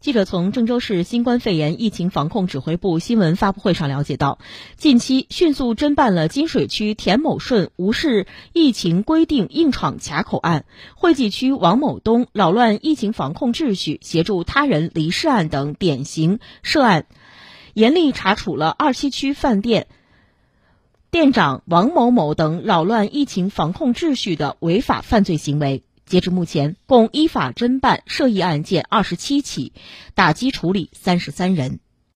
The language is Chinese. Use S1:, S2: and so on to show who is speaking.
S1: 记者从郑州市新冠肺炎疫情防控指挥部新闻发布会上了解到，近期迅速侦办了金水区田某顺无视疫情规定硬闯卡口案、惠济区王某东扰乱疫情防控秩序、协助他人离世案等典型涉案，严厉查处了二七区饭店店长王某某等扰乱疫情防控秩序的违法犯罪行为。截至目前，共依法侦办涉疫案件二十七起，打击处理三十三人。